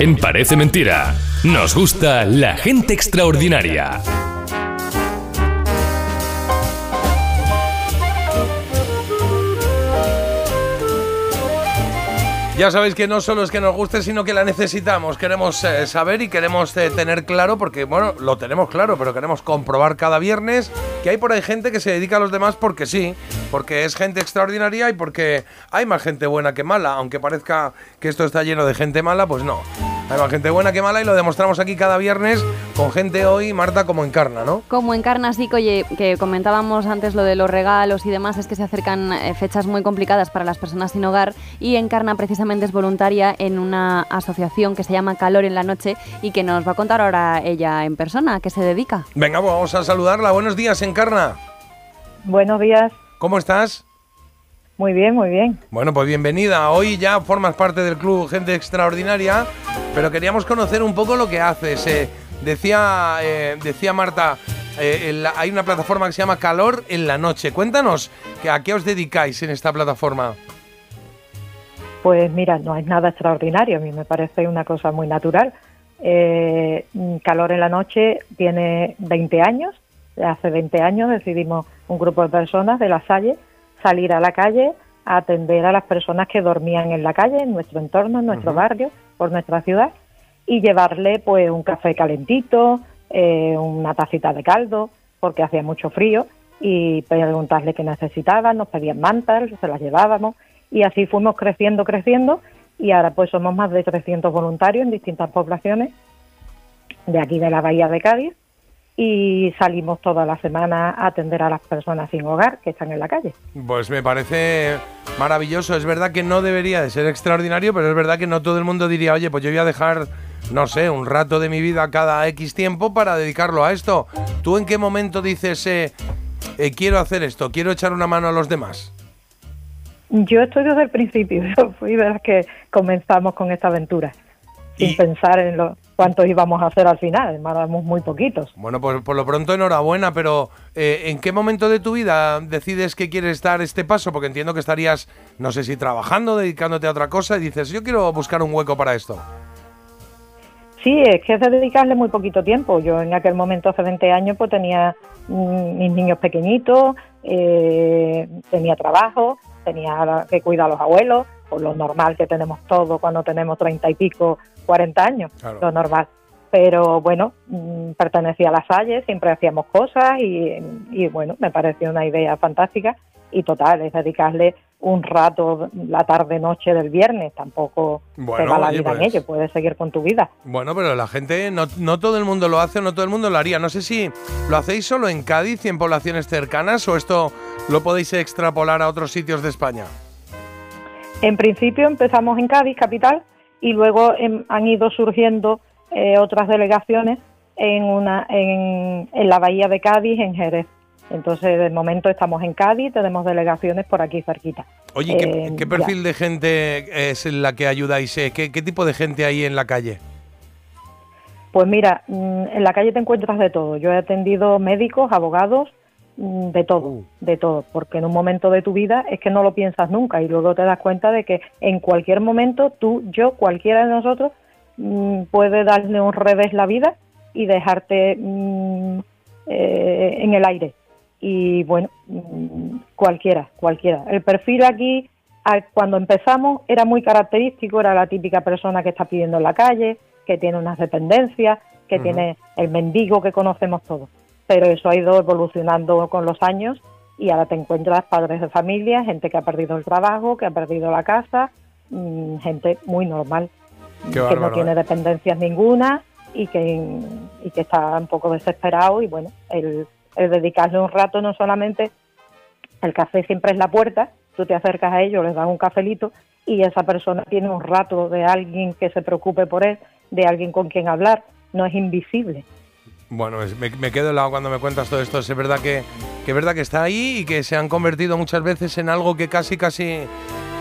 En Parece Mentira, nos gusta la gente extraordinaria. Ya sabéis que no solo es que nos guste, sino que la necesitamos. Queremos eh, saber y queremos eh, tener claro, porque bueno, lo tenemos claro, pero queremos comprobar cada viernes que hay por ahí gente que se dedica a los demás porque sí, porque es gente extraordinaria y porque hay más gente buena que mala. Aunque parezca que esto está lleno de gente mala, pues no. Hay más gente buena que mala y lo demostramos aquí cada viernes con gente hoy, Marta, como encarna, ¿no? Como encarna, sí, que, que comentábamos antes lo de los regalos y demás, es que se acercan eh, fechas muy complicadas para las personas sin hogar y encarna precisamente es voluntaria en una asociación que se llama Calor en la Noche y que nos va a contar ahora ella en persona, a qué se dedica. Venga, pues vamos a saludarla. Buenos días, encarna. Buenos días. ¿Cómo estás? Muy bien, muy bien. Bueno, pues bienvenida. Hoy ya formas parte del club Gente Extraordinaria, pero queríamos conocer un poco lo que haces. Eh, decía, eh, decía Marta, eh, hay una plataforma que se llama Calor en la Noche. Cuéntanos, ¿a qué os dedicáis en esta plataforma? Pues mira, no es nada extraordinario, a mí me parece una cosa muy natural. Calor en la Noche tiene 20 años, hace 20 años decidimos un grupo de personas de la Salle salir a la calle a atender a las personas que dormían en la calle, en nuestro entorno, en nuestro barrio, por nuestra ciudad, y llevarle pues un café calentito, eh, una tacita de caldo, porque hacía mucho frío, y preguntarle qué necesitaban, nos pedían mantas, se las llevábamos, y así fuimos creciendo, creciendo, y ahora pues somos más de 300 voluntarios en distintas poblaciones de aquí de la Bahía de Cádiz, y salimos toda la semana a atender a las personas sin hogar que están en la calle. Pues me parece maravilloso. Es verdad que no debería de ser extraordinario, pero es verdad que no todo el mundo diría, oye, pues yo voy a dejar, no sé, un rato de mi vida cada X tiempo para dedicarlo a esto. ¿Tú en qué momento dices, eh, eh, quiero hacer esto, quiero echar una mano a los demás? Yo estoy desde el principio, yo fui de las que comenzamos con esta aventura, sin pensar en lo cuántos íbamos a hacer al final, éramos muy poquitos. Bueno, pues por lo pronto enhorabuena, pero eh, ¿en qué momento de tu vida decides que quieres dar este paso? Porque entiendo que estarías, no sé si trabajando, dedicándote a otra cosa y dices, yo quiero buscar un hueco para esto. Sí, es que es de dedicarle muy poquito tiempo. Yo en aquel momento, hace 20 años, pues tenía mm, mis niños pequeñitos, eh, tenía trabajo, tenía que cuidar a los abuelos, por lo normal que tenemos todo cuando tenemos treinta y pico 40 años, lo normal. Pero bueno, mm, pertenecía a la Salle, siempre hacíamos cosas y, bueno, me pareció una idea fantástica y total, es dedicarle un rato la tarde-noche del viernes, tampoco bueno, la vida en pues ello, puedes seguir con tu vida. Bueno, pero la gente, no, no todo el mundo lo hace, no todo el mundo lo haría. No sé si lo hacéis solo en Cádiz y en poblaciones cercanas o esto lo podéis extrapolar a otros sitios de España. En principio empezamos en Cádiz, capital, y luego han ido surgiendo eh, otras delegaciones en, una, en, la bahía de Cádiz, en Jerez. Entonces, de momento estamos en Cádiz, tenemos delegaciones por aquí cerquita. Oye, ¿qué, eh, perfil de gente es la que ayudáis? Eh, ¿Qué, ¿Qué tipo de gente hay en la calle? Pues mira, mm, en la calle te encuentras de todo. Yo he atendido médicos, abogados, de todo, uh. de todo, porque en un momento de tu vida es que no lo piensas nunca y luego te das cuenta de que en cualquier momento tú, yo, cualquiera de nosotros mm, puede darle un revés la vida y dejarte mm, eh, en el aire. Y bueno, cualquiera, cualquiera. El perfil aquí, cuando empezamos, era muy característico, era la típica persona que está pidiendo en la calle, que tiene unas dependencias, que tiene el mendigo que conocemos todos pero eso ha ido evolucionando con los años y ahora te encuentras padres de familia, gente que ha perdido el trabajo, que ha perdido la casa, mm, gente muy normal, que no tiene ¿eh? dependencias ninguna y que, y que está un poco desesperado y bueno, el, dedicarle un rato no solamente, el café siempre es la puerta, tú te acercas a ellos, les das un cafelito y esa persona tiene un rato de alguien que se preocupe por él, de alguien con quien hablar, no es invisible. Bueno, me, quedo helado cuando me cuentas todo esto. Es verdad que, es verdad que está ahí y que se han convertido muchas veces en algo que casi casi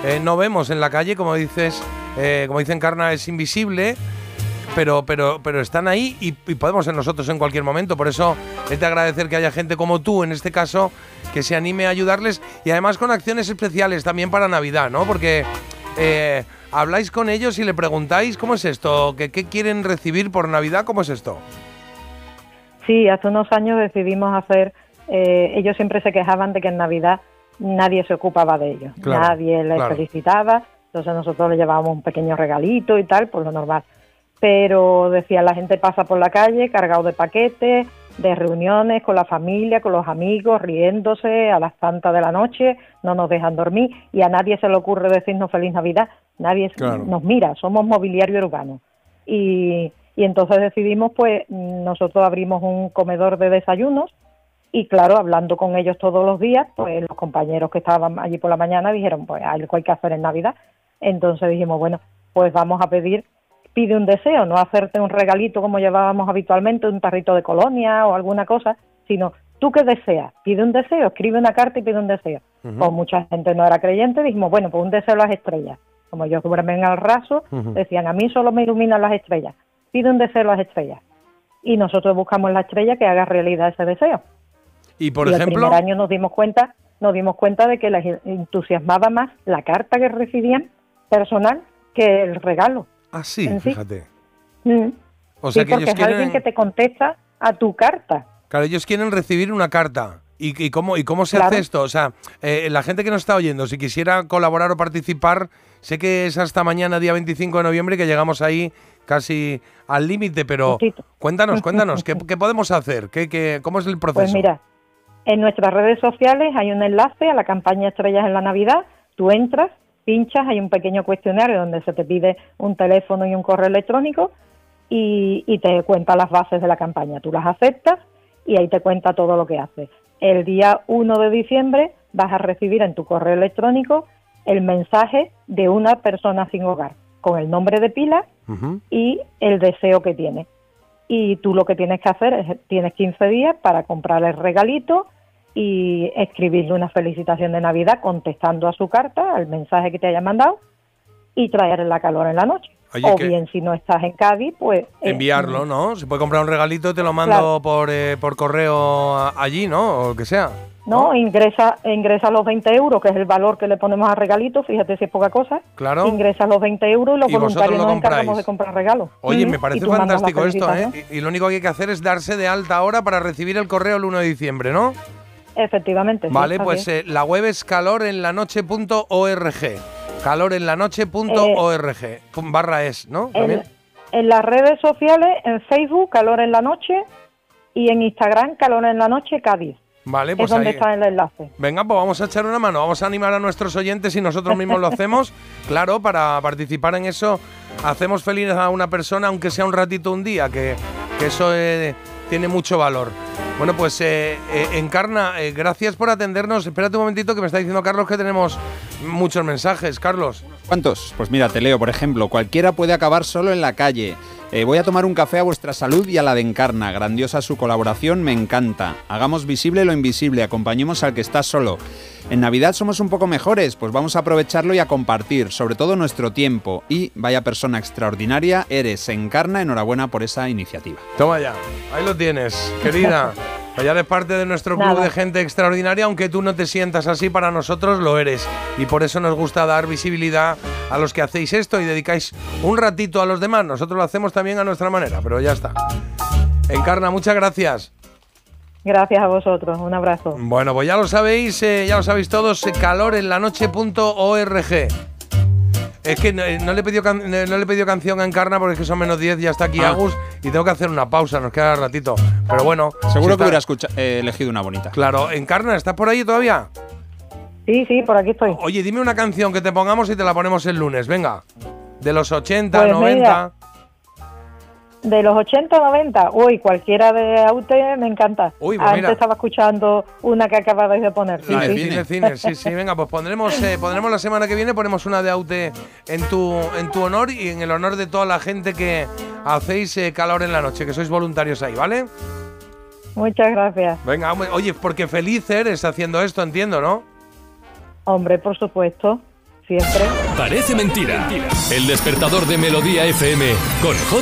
eh, no vemos en la calle, como dices, eh, como dicen Carna, es invisible. Pero, pero, pero están ahí y, podemos ser nosotros en cualquier momento. Por eso es de agradecer que haya gente como tú, en este caso, que se anime a ayudarles y además con acciones especiales también para Navidad, ¿no? Porque eh, habláis con ellos y le preguntáis cómo es esto, ¿Qué, qué quieren recibir por Navidad, cómo es esto. Sí, hace unos años decidimos hacer, eh, ellos siempre se quejaban de que en Navidad nadie se ocupaba de ellos, Claro, nadie les claro. felicitaba, entonces nosotros le llevábamos un pequeño regalito y tal, por lo normal. Pero decía, la gente pasa por la calle cargado de paquetes, de reuniones con la familia, con los amigos, riéndose a las tantas de la noche, no nos dejan dormir y a nadie se le ocurre decirnos feliz Navidad, nadie Claro. nos mira, somos mobiliario urbano. Y, y entonces decidimos, pues nosotros abrimos un comedor de desayunos y claro, hablando con ellos todos los días, pues los compañeros que estaban allí por la mañana dijeron, pues algo hay que hacer en Navidad. Entonces dijimos, bueno, pues vamos a pedir, pide un deseo, no hacerte un regalito como llevábamos habitualmente, un tarrito de colonia o alguna cosa, sino tú qué deseas, pide un deseo, escribe una carta y pide un deseo. Pues mucha gente no era creyente, dijimos, bueno, pues un deseo a las estrellas. Como yo duermen al raso, decían, a mí solo me iluminan las estrellas, pide un deseo a las estrellas. Y nosotros buscamos la estrella que haga realidad ese deseo Y por y el ejemplo, primer año nos dimos cuenta, nos dimos cuenta de que les entusiasmaba más la carta que recibían personal que el regalo. ah, sí, fíjate. Mm. O sea sí, que porque ellos es alguien que te contesta a tu carta. claro, ellos quieren recibir una carta. ¿Y, y cómo, y cómo se Claro. hace esto? O sea, eh, la gente que nos está oyendo, si quisiera colaborar o participar, sé que es hasta mañana, día 25 de noviembre, que llegamos ahí casi al límite, pero cuéntanos, cuéntanos, ¿qué, qué podemos hacer? ¿Qué, qué, ¿Cómo es el proceso? Pues mira, en nuestras redes sociales hay un enlace a la campaña Estrellas en la Navidad. Tú entras, pinchas, hay un pequeño cuestionario donde se te pide un teléfono y un correo electrónico y, y te cuenta las bases de la campaña. Tú las aceptas y ahí te cuenta todo lo que haces. El día 1 de diciembre vas a recibir en tu correo electrónico el mensaje de una persona sin hogar con el nombre de pila y el deseo que tiene. Y tú lo que tienes que hacer es, tienes 15 días para comprar el regalito y escribirle una felicitación de Navidad contestando a su carta, al mensaje que te haya mandado y traer la calor en la noche. Oye, o bien, si no estás en Cádiz, pues... eh, Enviarlo, ¿no? Se puede comprar un regalito, te lo mando Claro. por, eh, por correo allí, ¿no? O lo que sea. No, ingresa, ingresa los 20 euros, que es el valor que le ponemos al regalito, fíjate si es poca cosa. Claro. Ingresa los 20 euros y los Y voluntarios lo nos encargamos de comprar regalos. Oye, me parece fantástico esto, ¿eh? Y, y lo único que hay que hacer es darse de alta ahora para recibir el correo el 1 de diciembre, ¿no? Efectivamente. vale, pues es. eh, la web es calorenlanoche.org. Calorenlanoche.org. Pum, Barra es, ¿no? También. En, en las redes sociales, en Facebook, Calor en la Noche, y en Instagram, Calor en la Noche, Cádiz. Vale, es pues donde ahí. está el enlace. Venga, pues vamos a echar una mano, vamos a animar a nuestros oyentes y nosotros mismos lo hacemos. Claro, para participar en eso, hacemos feliz a una persona, aunque sea un ratito un día, que, que eso eh, tiene mucho valor. Bueno, pues eh, eh, Encarna, eh, gracias por atendernos. Espérate un momentito que me está diciendo Carlos que tenemos muchos mensajes. Carlos. ¿Cuántos? Pues mira, te leo, por ejemplo, cualquiera puede acabar solo en la calle. Voy a tomar un café a vuestra salud y a la de Encarna. Grandiosa su colaboración, me encanta. Hagamos visible lo invisible, acompañemos al que está solo. En Navidad somos un poco mejores, pues vamos a aprovecharlo y a compartir, sobre todo nuestro tiempo. Y vaya persona extraordinaria eres, Encarna, enhorabuena por esa iniciativa. Toma ya, ahí lo tienes, querida. Pues ya eres parte de nuestro club Nada. de gente extraordinaria, aunque tú no te sientas así, para nosotros lo eres. Y por eso nos gusta dar visibilidad a los que hacéis esto y dedicáis un ratito a los demás. Nosotros lo hacemos también a nuestra manera, pero ya está. Encarna, muchas gracias. Gracias a vosotros. Un abrazo. Bueno, pues ya lo sabéis, eh, ya lo sabéis todos, eh, calorenlanoche.org. Es que no, eh, no le he pedido can- no le he pedido canción a Encarna porque es que son menos 10, ya está aquí Ah. Agus y tengo que hacer una pausa, nos queda ratito. Pero bueno, Seguro si que está- hubiera escucha- eh, elegido una bonita. Claro, Encarna, ¿estás por ahí todavía? Sí, sí, por aquí estoy. Oye, dime una canción que te pongamos y te la ponemos el lunes, venga. De los 80, Pues 90. mira, De los 80 90, uy, cualquiera de Aute me encanta. Uy, pues Antes mira. estaba escuchando una que acababais de poner. Sí, sí. cine, sí, sí, venga, pues pondremos, eh, pondremos la semana que viene, ponemos una de Aute en tu, en tu honor y en el honor de toda la gente que hacéis eh, calor en la noche, que sois voluntarios ahí, ¿vale? Muchas gracias. Venga, hombre, oye, porque feliz eres haciendo esto, entiendo, ¿no? Hombre, por supuesto, siempre. Parece mentira. El despertador de Melodía FM con J.